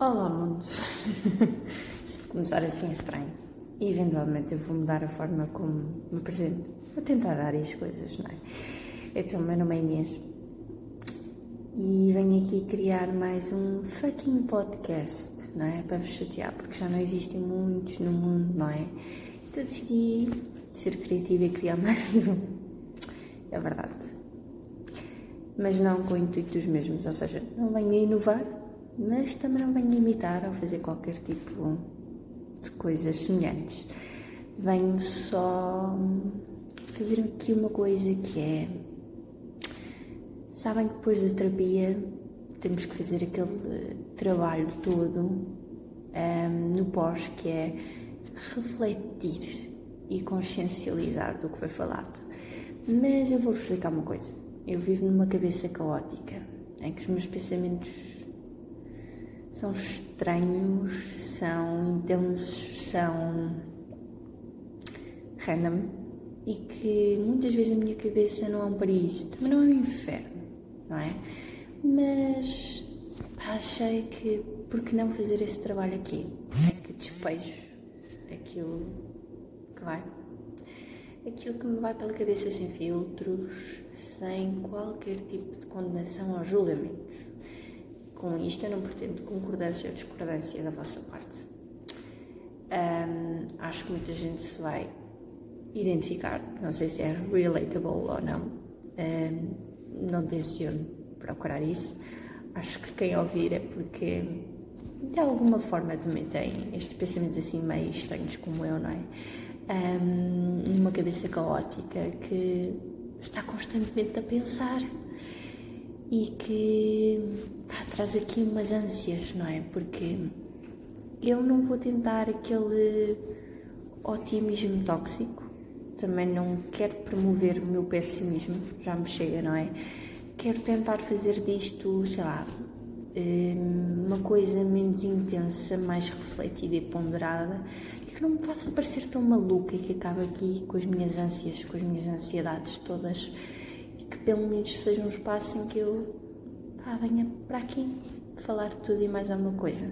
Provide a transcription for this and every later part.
Olá, mundo. Isto começar assim é estranho. E eventualmente eu vou mudar a forma como me apresento. Vou tentar dar as coisas, não é? Então, meu nome é Inês. E venho aqui criar mais um fucking podcast, não é? Para vos chatear, porque já não existem muitos no mundo, não é? Então decidi ser criativa e criar mais um. É verdade. Mas não com o intuito dos mesmos, ou seja, não venho a inovar, mas também não venho imitar ou fazer qualquer tipo de coisas semelhantes. Venho só fazer aqui uma coisa que é. Sabem que depois da terapia temos que fazer aquele trabalho todo um, no pós que é refletir e consciencializar do que foi falado. Mas eu vou-vos explicar uma coisa. Eu vivo numa cabeça caótica em que os meus pensamentos são estranhos, são intensos, são random e que muitas vezes a minha cabeça não é um paraíso, também não é um inferno, não é? Mas pá, achei que por que não fazer esse trabalho aqui? É que despejo aquilo que vai. Aquilo que me vai pela cabeça sem filtros, sem qualquer tipo de condenação ou julgamentos com isto eu não pretendo concordância ou discordância da vossa parte. Um, acho que muita gente se vai identificar, não sei se é relatable ou não, um, não tenciono procurar isso. Acho que quem ouvir é porque de alguma forma também tem estes pensamentos assim meio estranhos como eu, não é? Um, numa cabeça caótica que está constantemente a pensar e que pá, traz aqui umas ânsias, não é? Porque eu não vou tentar aquele otimismo tóxico, também não quero promover o meu pessimismo, já me chega, não é? Quero tentar fazer disto, sei lá, hum, uma coisa menos intensa, mais refletida e ponderada e que não me faça parecer tão maluca e que acabe aqui com as minhas ânsias, com as minhas ansiedades todas que pelo menos seja um espaço em que eu pá, venha para aqui falar de tudo e mais alguma coisa.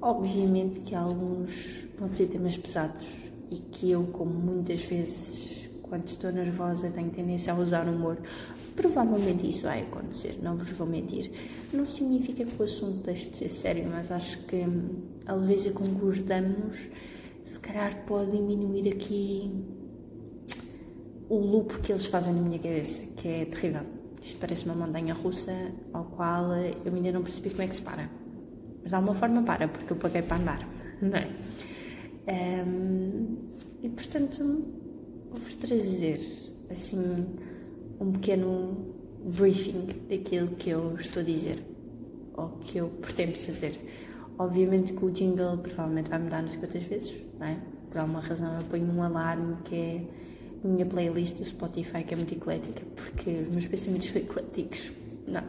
Obviamente que alguns vão ser temas pesados e que eu, como muitas vezes, quando estou nervosa, tenho tendência a usar humor. Provavelmente isso vai acontecer, não vos vou mentir. Não significa que o assunto deixe de ser sério, mas acho que a leveza com que os damos, se calhar pode diminuir aqui o loop que eles fazem na minha cabeça, que é terrível. Isto parece uma montanha russa ao qual eu ainda não percebi como é que se para. Mas de alguma forma para, porque eu paguei para andar, não é? Um, e portanto, vou-vos trazer assim um pequeno briefing daquilo que eu estou a dizer ou que eu pretendo fazer. Obviamente que o jingle provavelmente vai mudar nas quantas vezes, não é? Por alguma razão eu ponho um alarme que é minha playlist do Spotify, que é muito eclética, porque os meus pensamentos são ecléticos, não?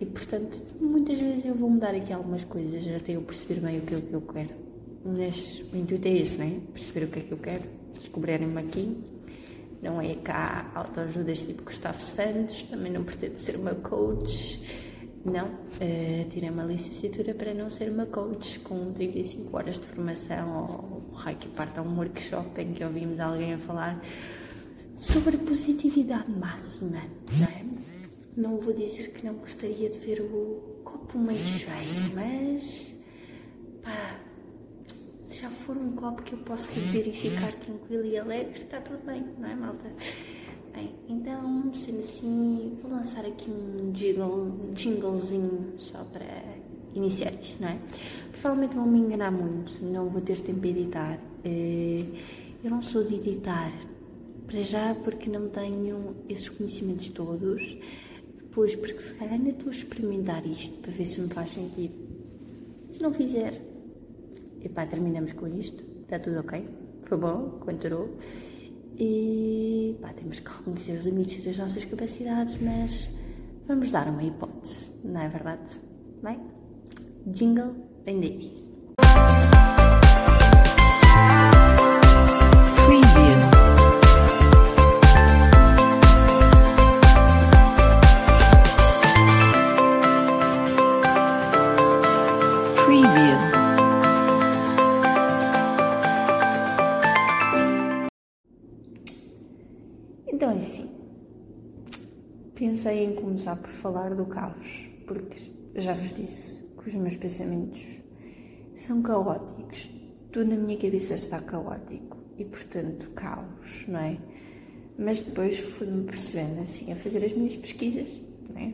E portanto, muitas vezes eu vou mudar aqui algumas coisas até eu perceber bem o que, é que eu quero. Mas o intuito é esse, não é? Perceber o que é que eu quero, descobrirem-me aqui. Não é cá autoajudas tipo Gustavo Santos, também não pretendo ser uma coach. Não, uh, tirei uma licenciatura para não ser uma coach com 35 horas de formação ou que parta um workshop em que ouvimos alguém a falar sobre positividade máxima, não é? Não vou dizer que não gostaria de ver o copo meio cheio, mas pá, se já for um copo que eu possa beber e ficar tranquilo e alegre, está tudo bem, não é, malta? Bem, então, sendo assim, vou lançar aqui um jingle, um jinglezinho só para iniciar isto, não é? Provavelmente vão me enganar muito, não vou ter tempo de editar. Eh, eu não sou de editar, para já porque não tenho esses conhecimentos todos, depois porque se calhar ainda estou a experimentar isto para ver se me faz sentido. Se não fizer, epá, terminamos com isto, está tudo ok, foi bom, continuou. E pá, temos que reconhecer os limites das nossas capacidades, mas vamos dar uma hipótese, não é verdade? Bem, jingle em Davis. Então é assim. Pensei em começar por falar do caos, porque já vos disse os meus pensamentos são caóticos. Tudo na minha cabeça está caótico e, portanto, caos, não é? Mas depois fui-me percebendo assim a fazer as minhas pesquisas, não é?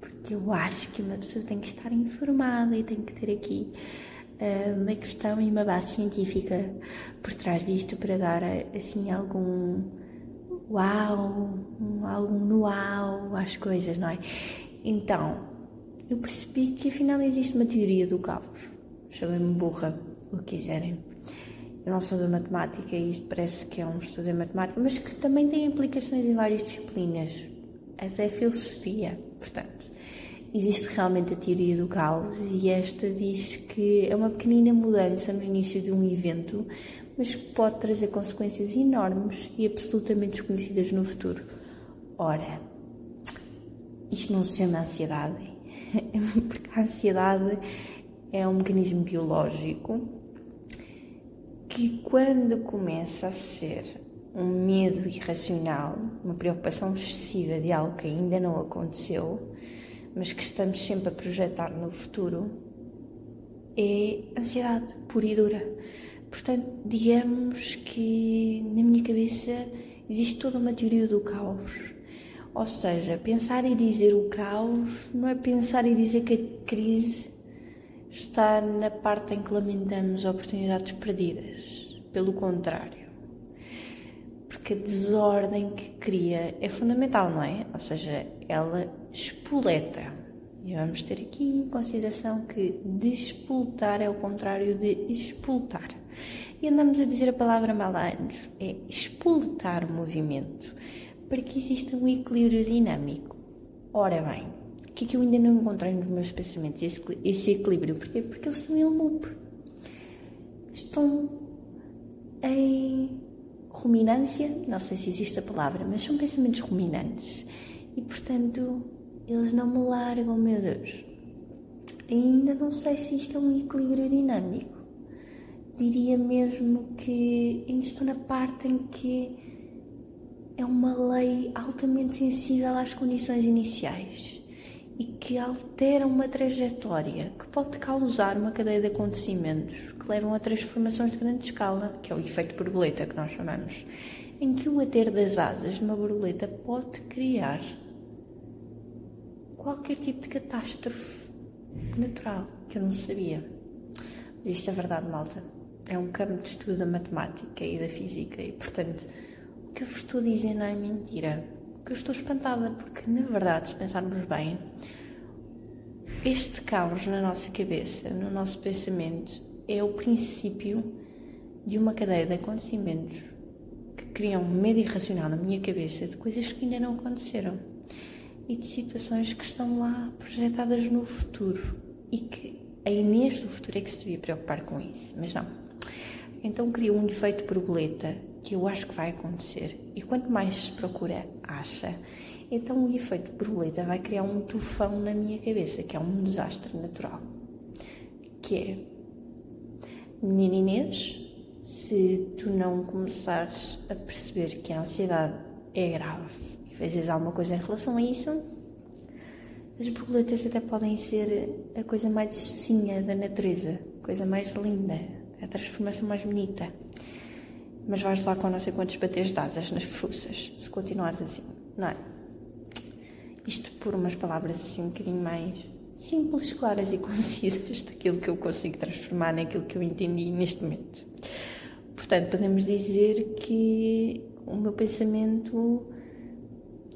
Porque eu acho que uma pessoa tem que estar informada e tem que ter aqui uh, uma questão e uma base científica por trás disto para dar assim algum uau, algum uau às coisas, não é? Então, eu percebi que afinal existe uma teoria do caos. Chamem-me burra, o que quiserem. Eu não sou da matemática e isto parece que é um estudo de matemática, mas que também tem implicações em várias disciplinas, até filosofia. Portanto, existe realmente a teoria do caos e esta diz que é uma pequenina mudança no início de um evento, mas que pode trazer consequências enormes e absolutamente desconhecidas no futuro. Ora, isto não se chama ansiedade, porque a ansiedade é um mecanismo biológico que, quando começa a ser um medo irracional, uma preocupação excessiva de algo que ainda não aconteceu, mas que estamos sempre a projetar no futuro, é ansiedade pura e dura. Portanto, digamos que na minha cabeça existe toda uma teoria do caos ou seja, pensar e dizer o caos não é pensar e dizer que a crise está na parte em que lamentamos oportunidades perdidas. Pelo contrário. Porque a desordem que cria é fundamental, não é? Ou seja, ela espoleta. E vamos ter aqui em consideração que despoltar é o contrário de expultar. E andamos a dizer a palavra mal há anos. É espoletar o movimento para que exista um equilíbrio dinâmico. Ora bem, o que é que eu ainda não encontrei nos meus pensamentos, esse, esse equilíbrio? Porquê? Porque eles estão em loop. Estão em ruminância, não sei se existe a palavra, mas são pensamentos ruminantes. E, portanto, eles não me largam, meu Deus. Ainda não sei se isto é um equilíbrio dinâmico. Diria mesmo que ainda estou na parte em que é uma lei altamente sensível às condições iniciais e que altera uma trajetória que pode causar uma cadeia de acontecimentos que levam a transformações de grande escala, que é o efeito borboleta que nós chamamos, em que o ater das asas de uma borboleta pode criar qualquer tipo de catástrofe natural que eu não sabia. Mas isto é verdade, malta. É um campo de estudo da matemática e da física e, portanto, o que eu vos estou não é mentira. Que eu estou espantada, porque na verdade, se pensarmos bem, este caos na nossa cabeça, no nosso pensamento, é o princípio de uma cadeia de acontecimentos que criam medo irracional na minha cabeça de coisas que ainda não aconteceram e de situações que estão lá projetadas no futuro e que a Inês do futuro é que se devia preocupar com isso, mas não. Então cria um efeito borboleta que eu acho que vai acontecer. E quanto mais se procura, acha. Então o efeito borboleta vai criar um tufão na minha cabeça, que é um desastre natural. Que é, menina Inês, se tu não começares a perceber que a ansiedade é grave e fazes alguma coisa em relação a isso, as borboletas até podem ser a coisa mais docinha da natureza, a coisa mais linda, a transformação mais bonita mas vais lá com não sei quantos bateres de asas nas fuças, se continuares assim, não é? Isto por umas palavras assim um bocadinho mais simples, claras e concisas daquilo que eu consigo transformar naquilo que eu entendi neste momento. Portanto, podemos dizer que o meu pensamento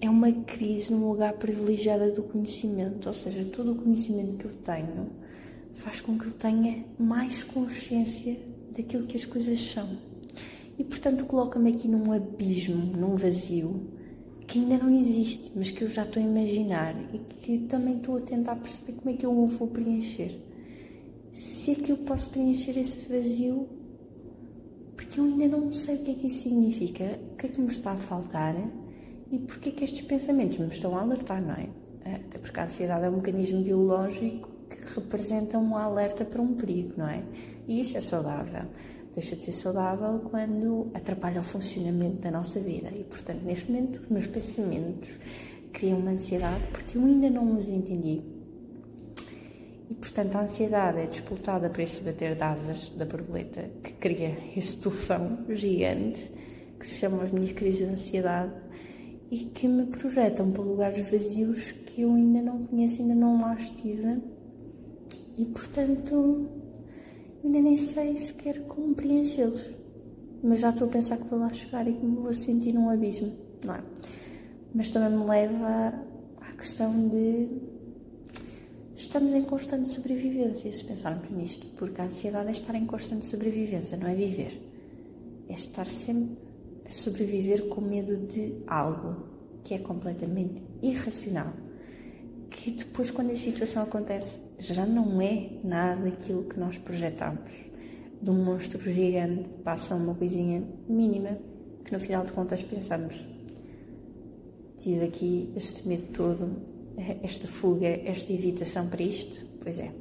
é uma crise num lugar privilegiado do conhecimento, ou seja, todo o conhecimento que eu tenho faz com que eu tenha mais consciência daquilo que as coisas são. E portanto coloca-me aqui num abismo, num vazio que ainda não existe, mas que eu já estou a imaginar e que também estou a tentar perceber como é que eu o vou preencher. Se é que eu posso preencher esse vazio, porque eu ainda não sei o que é que isso significa, o que é que me está a faltar e porque é que estes pensamentos me estão a alertar, não é? Até porque a ansiedade é um mecanismo biológico porque representam um alerta para um perigo, não é? E isso é saudável. Deixa de ser saudável quando atrapalha o funcionamento da nossa vida. E, portanto, neste momento, os meus pensamentos criam uma ansiedade porque eu ainda não os entendi. E, portanto, a ansiedade é disputada por esse bater de asas da borboleta que cria esse tufão gigante que se chama as minhas crises de ansiedade e que me projetam para lugares vazios que eu ainda não conheço, ainda não lá estive. E, portanto, ainda nem sei sequer como preenchê-los. Mas já estou a pensar que vou lá chegar e que me vou sentir num abismo, não é? Mas também me leva à questão de estamos em constante sobrevivência, se pensarmos nisto, porque a ansiedade é estar em constante sobrevivência, não é viver. É estar sempre a sobreviver com medo de algo que é completamente irracional. Que depois, quando a situação acontece, já não é nada aquilo que nós projetamos. De um monstro gigante passa uma coisinha mínima que no final de contas pensamos. Tive aqui este medo todo, esta fuga, esta evitação para isto? Pois é.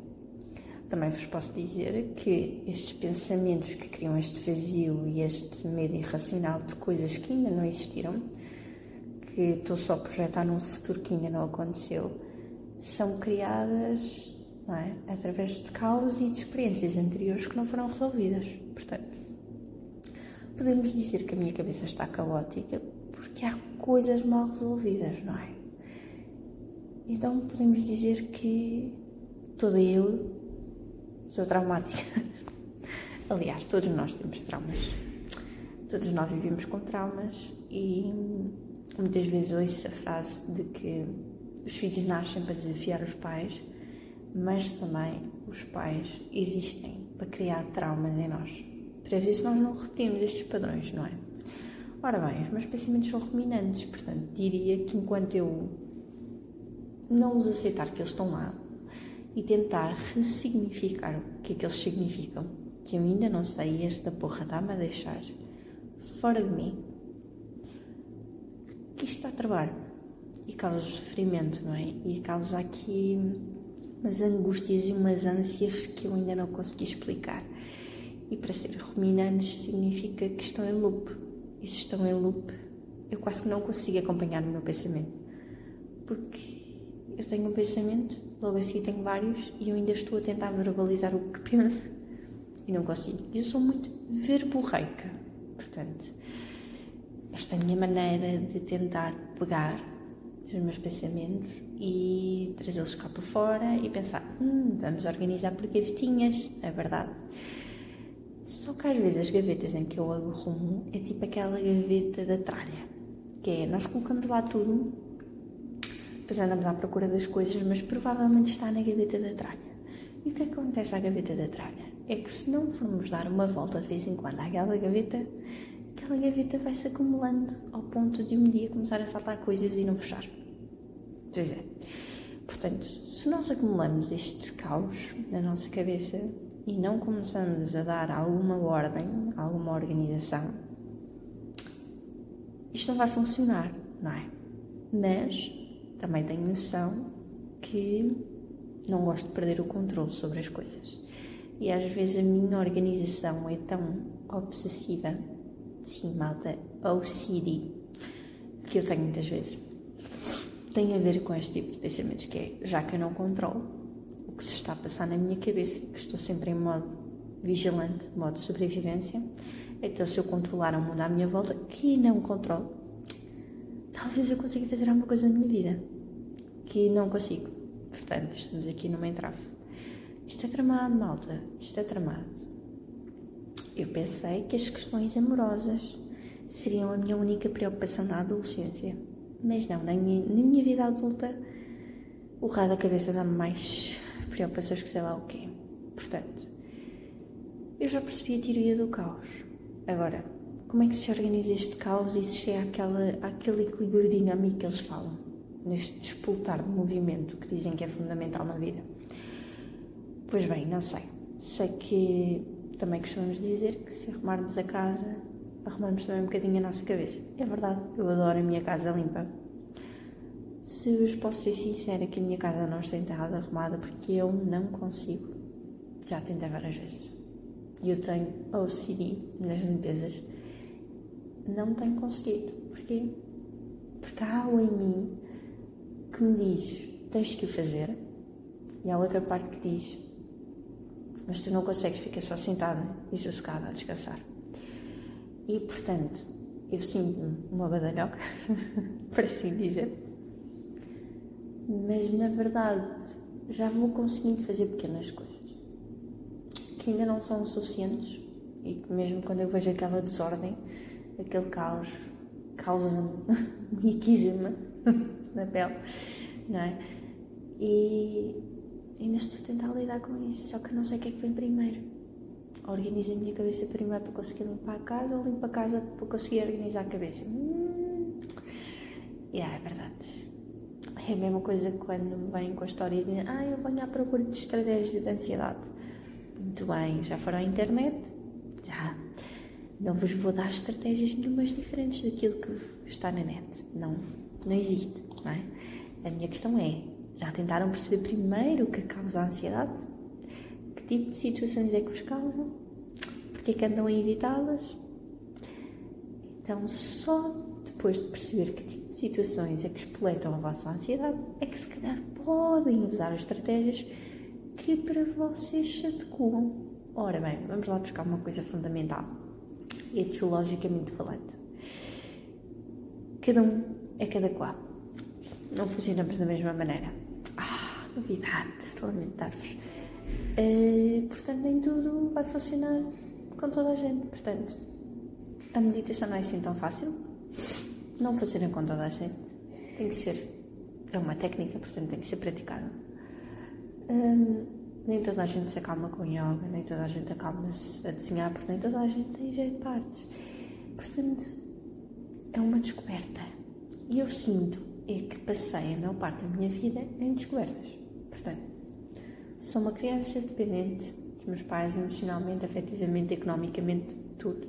Também vos posso dizer que estes pensamentos que criam este vazio e este medo irracional de coisas que ainda não existiram, que estou só a projetar num futuro que ainda não aconteceu, são criadas é? através de causas e de experiências anteriores que não foram resolvidas. Portanto, podemos dizer que a minha cabeça está caótica porque há coisas mal resolvidas, não é? Então podemos dizer que toda eu sou traumática. Aliás, todos nós temos traumas. Todos nós vivemos com traumas e muitas vezes ouço a frase de que os filhos nascem para desafiar os pais, mas também os pais existem para criar traumas em nós, para ver se nós não repetimos estes padrões, não é? Ora bem, os meus pensamentos são ruminantes, portanto, diria que enquanto eu não os aceitar que eles estão lá, e tentar ressignificar o que é que eles significam, que eu ainda não sei esta porra está-me a deixar fora de mim, que isto está a trabalho e causa sofrimento, não é? E causa aqui umas angústias e umas ânsias que eu ainda não consegui explicar. E para ser ruminantes significa que estão em loop. E se estão em loop, eu quase que não consigo acompanhar o meu pensamento. Porque eu tenho um pensamento, logo assim tenho vários e eu ainda estou a tentar verbalizar o que penso e não consigo. Eu sou muito verborreica, portanto, esta é a minha maneira de tentar pegar os meus pensamentos e trazê-los cá para fora e pensar, hum, vamos organizar por gavetinhas, é verdade. Só que às vezes as gavetas em que eu arrumo é tipo aquela gaveta da tralha, que é nós colocamos lá tudo depois andamos à procura das coisas, mas provavelmente está na gaveta da tralha. E o que, é que acontece à gaveta da tralha? É que se não formos dar uma volta de vez em quando àquela gaveta, aquela gaveta vai se acumulando ao ponto de um dia começar a saltar coisas e não fechar. Pois é. Portanto, se nós acumulamos este caos na nossa cabeça e não começamos a dar alguma ordem, alguma organização, isto não vai funcionar, não é? Mas também tenho noção que não gosto de perder o controle sobre as coisas. E às vezes a minha organização é tão obsessiva, sim, malta, OCD, que eu tenho muitas vezes. Tem a ver com este tipo de pensamentos, que é, já que eu não controlo o que se está a passar na minha cabeça, que estou sempre em modo vigilante, modo de sobrevivência, então se eu controlar o mundo à minha volta, que não controlo, talvez eu consiga fazer alguma coisa na minha vida que não consigo. Portanto, estamos aqui numa entrave. Isto é tramado, malta. Isto é tramado. Eu pensei que as questões amorosas seriam a minha única preocupação na adolescência. Mas não, na minha, na minha vida adulta, o raio da cabeça dá-me mais preocupações que sei lá o quê. Portanto, eu já percebi a teoria do caos. Agora, como é que se organiza este caos e se chega àquela, àquele equilíbrio dinâmico que eles falam? neste disputar de movimento que dizem que é fundamental na vida? Pois bem, não sei. Sei que também costumamos dizer que se arrumarmos a casa, arrumamos também um bocadinho a nossa cabeça. É verdade, eu adoro a minha casa limpa. se vos posso ser sincera que a minha casa não está enterrada arrumada porque eu não consigo. Já tentei várias vezes. E eu tenho OCD nas limpezas. Não tenho conseguido. Porquê? Porque há algo em mim que me diz tens que o fazer e há outra parte que diz mas tu não consegues, ficar só sentada e sossegada a descansar. E portanto, eu sinto-me uma badalhoca, para assim dizer, mas na verdade já vou conseguindo fazer pequenas coisas que ainda não são suficientes e que mesmo quando eu vejo aquela desordem, aquele caos, causa-me miquíssima na pele, não é? E ainda estou a tentar lidar com isso, só que não sei o que é que vem primeiro. Organizo a minha cabeça primeiro para conseguir limpar a casa ou limpo a casa para conseguir organizar a cabeça. Hum. Yeah, é verdade. É a mesma coisa que quando me vêm com a história de ah, eu venho à procura de estratégias de ansiedade. Muito bem, já foram à internet? Já. Não vos vou dar estratégias nenhumas diferentes daquilo que está na net. Não, não existe, não é? A minha questão é, já tentaram perceber primeiro o que causa a ansiedade? Que tipo de situações é que vos causam? Porque é que andam a evitá-las? Então, só depois de perceber que tipo de situações é que espoletam a vossa ansiedade, é que se calhar podem usar as estratégias que para vocês se adequam. Ora bem, vamos lá buscar uma coisa fundamental, etiologicamente falando. Cada um é cada qual. Não funcionamos da mesma maneira. Ah, novidade, lamentar-vos. Uh, portanto, nem tudo vai funcionar com toda a gente. Portanto, a meditação não é assim tão fácil. Não funciona com toda a gente. Tem que ser. É uma técnica, portanto, tem que ser praticada. Um, nem toda a gente se acalma com yoga, nem toda a gente acalma-se a desenhar, porque nem toda a gente tem jeito de partes. Portanto, é uma descoberta. E eu sinto é que passei a maior parte da minha vida em descobertas. Portanto, sou uma criança dependente dos meus pais emocionalmente, afetivamente, economicamente, tudo.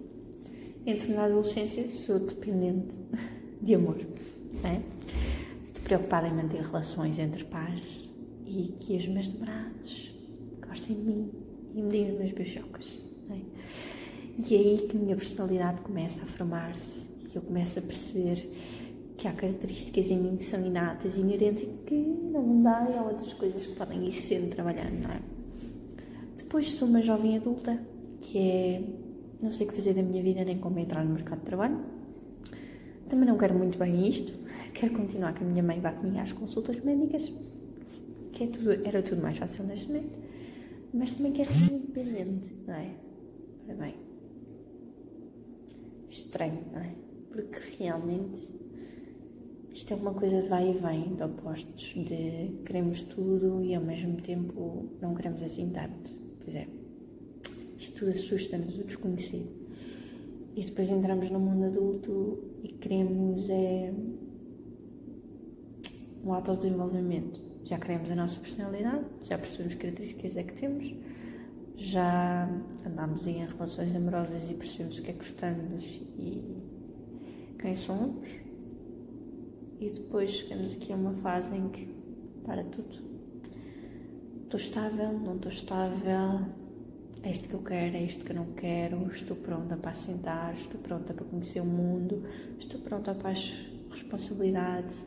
Entro na adolescência, sou dependente de amor. É? Estou preocupada em manter relações entre pares e que os meus namorados gostem de mim e me deem as minhas beijocas. É? E é aí que a minha personalidade começa a formar-se e eu começo a perceber que há características em mim que são inatas, inerentes e que não dá e há outras coisas que podem ir sendo trabalhando, não é? Depois sou uma jovem adulta que é. Não sei o que fazer da minha vida nem como entrar no mercado de trabalho. Também não quero muito bem isto. Quero continuar com a minha mãe vá comigo às consultas médicas, que é tudo, era tudo mais fácil neste momento. Mas também quero ser independente, não é? Ora bem. Estranho, não é? Porque realmente isto é uma coisa de vai e vem, de opostos, de queremos tudo e ao mesmo tempo não queremos assim tanto. Pois é, isto tudo assusta-nos, o desconhecido. E depois entramos no mundo adulto e queremos é um autodesenvolvimento. Já queremos a nossa personalidade, já percebemos que características é que temos, já andamos em relações amorosas e percebemos o que é que gostamos e quem somos e depois chegamos aqui a uma fase em que para tudo. Estou estável, não estou estável, é isto que eu quero, é isto que eu não quero, estou pronta para assentar, estou pronta para conhecer o mundo, estou pronta para as responsabilidades,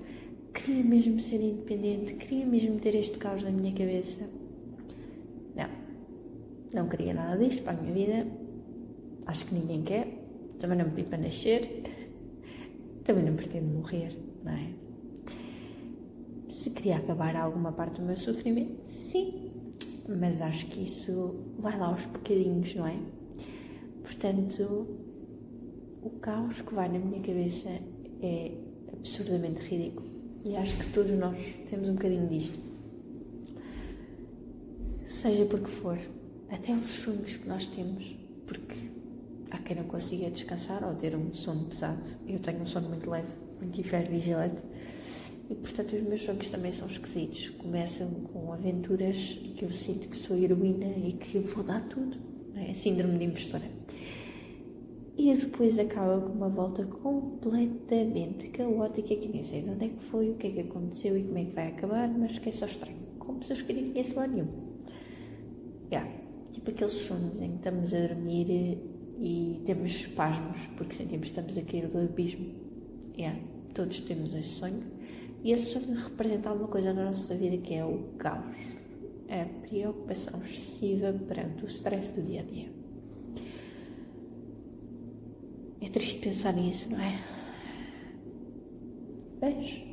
queria mesmo ser independente, queria mesmo ter este caos na minha cabeça. Não, não queria nada disto para a minha vida, acho que ninguém quer, também não me para nascer, também não pretendo morrer não é? Se queria acabar alguma parte do meu sofrimento, sim, mas acho que isso vai lá aos bocadinhos, não é? Portanto, o caos que vai na minha cabeça é absurdamente ridículo e acho que todos nós temos um bocadinho disto. Seja por que for, até os sonhos que nós temos, porque há quem não consiga descansar ou ter um sono pesado. Eu tenho um sono muito leve muito hipervigilante. E portanto os meus sonhos também são esquisitos. Começam com aventuras que eu sinto que sou heroína e que vou dar tudo. É? Síndrome de impostora. e depois acaba com uma volta completamente caótica que nem sei de onde é que foi, o que é que aconteceu e como é que vai acabar, mas que é só estranho. Como pessoas que ninguém se lá nenhum. Yeah. Tipo aqueles sonhos em que estamos a dormir e temos espasmos porque sentimos que estamos a cair do abismo. Yeah. Todos temos esse sonho. E esse sonho representa alguma coisa na nossa vida que é o caos. A preocupação excessiva perante o stress do dia a dia. É triste pensar nisso, não é? Mas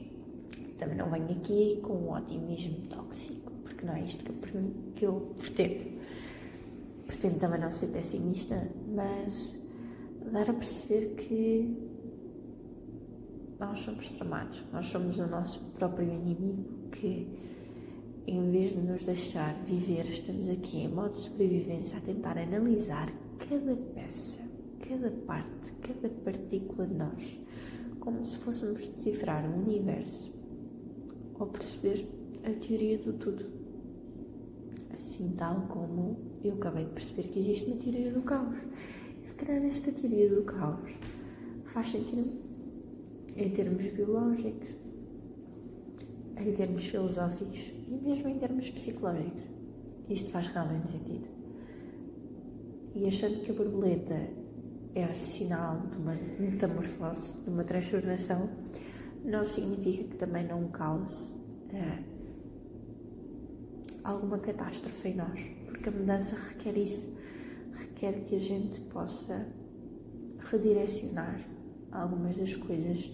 também não venho aqui com um otimismo tóxico, porque não é isto que eu, que eu pretendo. Pretendo também não ser pessimista, mas dar a perceber que nós somos tramados, nós somos o nosso próprio inimigo que, em vez de nos deixar viver, estamos aqui em modo de sobrevivência a tentar analisar cada peça cada parte, cada partícula de nós, como se fôssemos decifrar o universo ou perceber a teoria do tudo. Assim, tal como eu acabei de perceber que existe uma teoria do caos. Se calhar esta teoria do caos faz sentido em termos biológicos, em termos filosóficos e mesmo em termos psicológicos. Isto faz realmente sentido. E achando que a borboleta é sinal de uma metamorfose, de uma transformação, não significa que também não cause é, alguma catástrofe em nós, porque a mudança requer isso, requer que a gente possa redirecionar algumas das coisas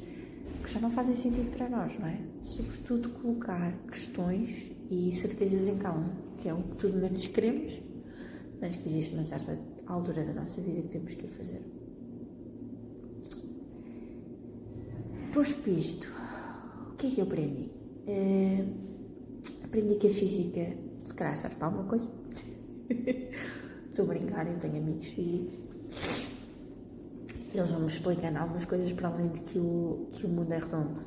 que já não fazem sentido para nós, não é? Sobretudo colocar questões e certezas em causa, que é o que tudo menos queremos, mas que existe uma certa altura da nossa vida que temos que fazer. Posto isto, o que é que eu aprendi? Uh, aprendi que a física se calhar serve para alguma coisa. Estou a brincar, eu tenho amigos físicos. Eles vão-me explicando algumas coisas para além de que o, que o mundo é redondo.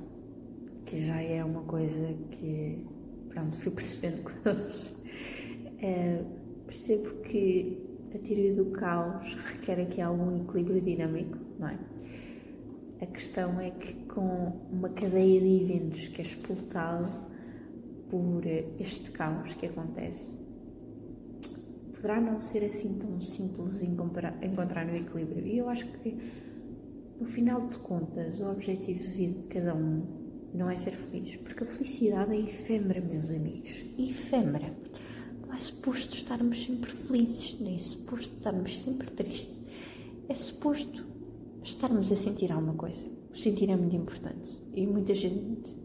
Que já é uma coisa que, pronto, fui percebendo com eles. Uh, percebo que a teoria do caos requer aqui algum equilíbrio dinâmico, não é? A questão é que com uma cadeia de eventos que é expultado por este caos que acontece, poderá não ser assim tão simples encontrar o equilíbrio. E eu acho que, no final de contas, o objetivo de vida de cada um não é ser feliz, porque a felicidade é efêmera, meus amigos, efêmera é suposto estarmos sempre felizes, nem é suposto estarmos sempre tristes. É suposto estarmos a sentir alguma coisa. O sentir é muito importante e muita gente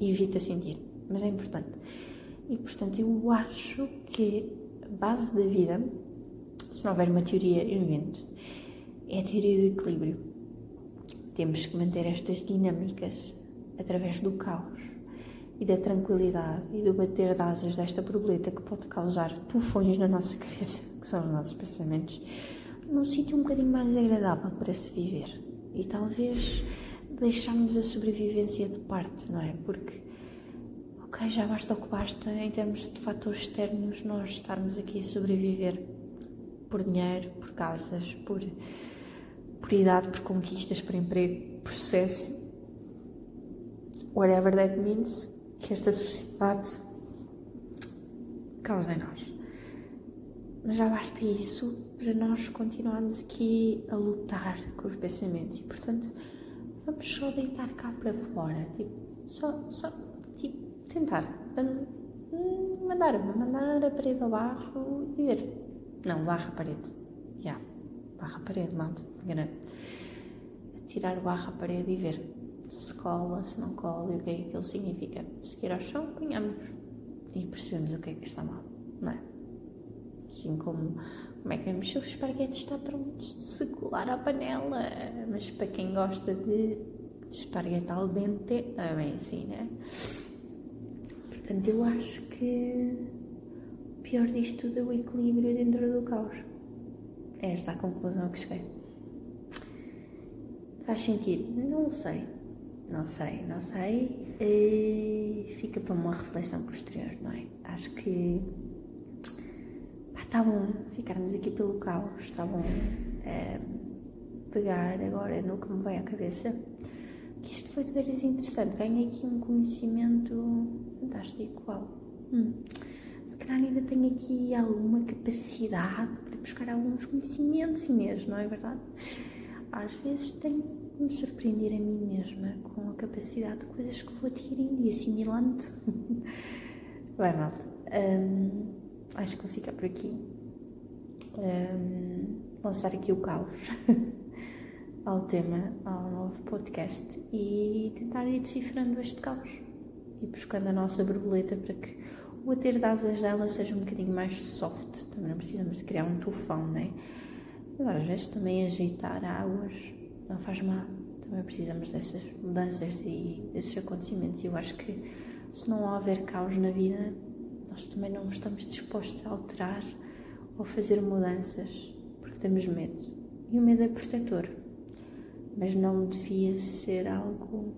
evita sentir, mas é importante. E portanto, eu acho que base da vida, se não houver uma teoria, eu invento, é a teoria do equilíbrio. Temos que manter estas dinâmicas através do caos e da tranquilidade e do bater de asas desta borboleta que pode causar tufões na nossa cabeça, que são os nossos pensamentos, num sítio um bocadinho mais agradável para se viver. E talvez deixarmos a sobrevivência de parte, não é? Porque, ok, já basta o que basta em termos de fatores externos nós estarmos aqui a sobreviver por dinheiro, por casas, por, por idade, por conquistas, por emprego, por sucesso, whatever that means, que esta sociedade causa em nós. Mas já basta isso para nós continuarmos aqui a lutar com os pensamentos e, portanto, vamos só deitar cá para fora, tipo, só, só tentar mandar, mandar a parede ao barro e ver. Não, barra a parede. Já, yeah. barra a parede, malta, enganei. Tirar o barro à parede e ver se cola, se não cola e o que é que aquilo significa. Se quer ao chão, punhamos e percebemos o que é que está mal, não é? Assim como, como é que vemos se o esparguete está pronto, se colar à panela, mas para quem gosta de esparguete al dente, é bem assim, né? Portanto, eu acho que o pior disto tudo é o equilíbrio dentro do caos. É esta a conclusão que cheguei. Faz sentido? Não sei. Não sei, não sei. E fica para uma reflexão posterior, não é? Acho que está bom ficarmos aqui pelo caos, está bom é, pegar agora no que me vem à cabeça, isto foi de veras interessante. Ganhei aqui um conhecimento fantástico. Uau! Hum. Se calhar ainda tenho aqui alguma capacidade para buscar alguns conhecimentos, Inês, não é verdade? Às vezes tenho que me surpreender a mim mesma com a capacidade de coisas que vou adquirindo e assimilando. Vai, malta. Um, acho que vou ficar por aqui. Um, lançar aqui o caos ao tema, ao novo podcast e tentar ir decifrando este caos e buscando a nossa borboleta para que o bater das asas dela seja um bocadinho mais soft. Também não precisamos de criar um tufão, não é? Agora, às vezes também agitar águas não faz mal. Também precisamos dessas mudanças e desses acontecimentos. E eu acho que se não houver caos na vida, nós também não estamos dispostos a alterar ou fazer mudanças porque temos medo. E o medo é protetor, mas não devia ser algo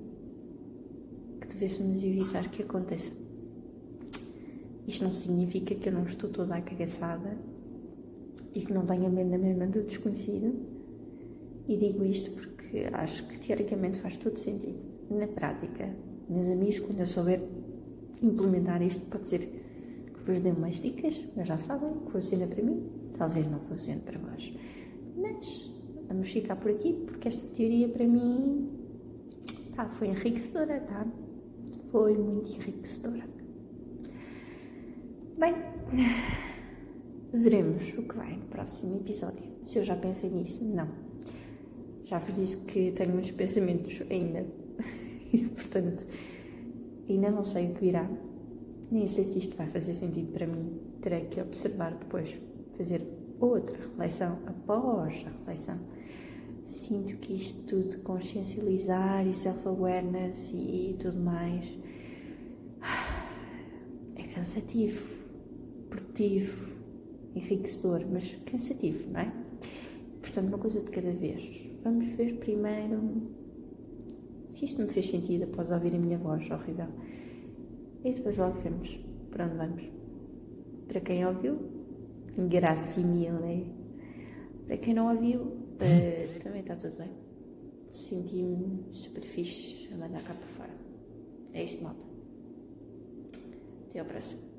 que devêssemos evitar que aconteça. Isto não significa que eu não estou toda acagaçada e que não tenha medo da mesma do desconhecido. E digo isto porque acho que teoricamente faz todo sentido. Na prática, meus amigos, quando eu souber implementar isto, pode ser que vos dê umas dicas, mas já sabem que funciona para mim, talvez não funcione para vós. Mas vamos ficar por aqui porque esta teoria para mim tá, foi enriquecedora, tá? Foi muito enriquecedora. Bem, veremos o que vai no próximo episódio. Se eu já pensei nisso, não. Já vos disse que tenho muitos pensamentos ainda. E, portanto, ainda não sei o que virá. Nem sei se isto vai fazer sentido para mim. Terei que observar depois, fazer outra reflexão após a reflexão. Sinto que isto tudo consciencializar e self-awareness e, e tudo mais é cansativo produtivo, enriquecedor, mas cansativo, não é? Portanto, uma coisa de cada vez. Vamos ver primeiro se isto me fez sentido após ouvir a minha voz horrível. E depois logo vemos para onde vamos. Para quem ouviu, mil, né? Para quem não ouviu, uh, também está tudo bem. Senti-me super fixe a mandar cá para fora. É isto, malta. Até ao próximo.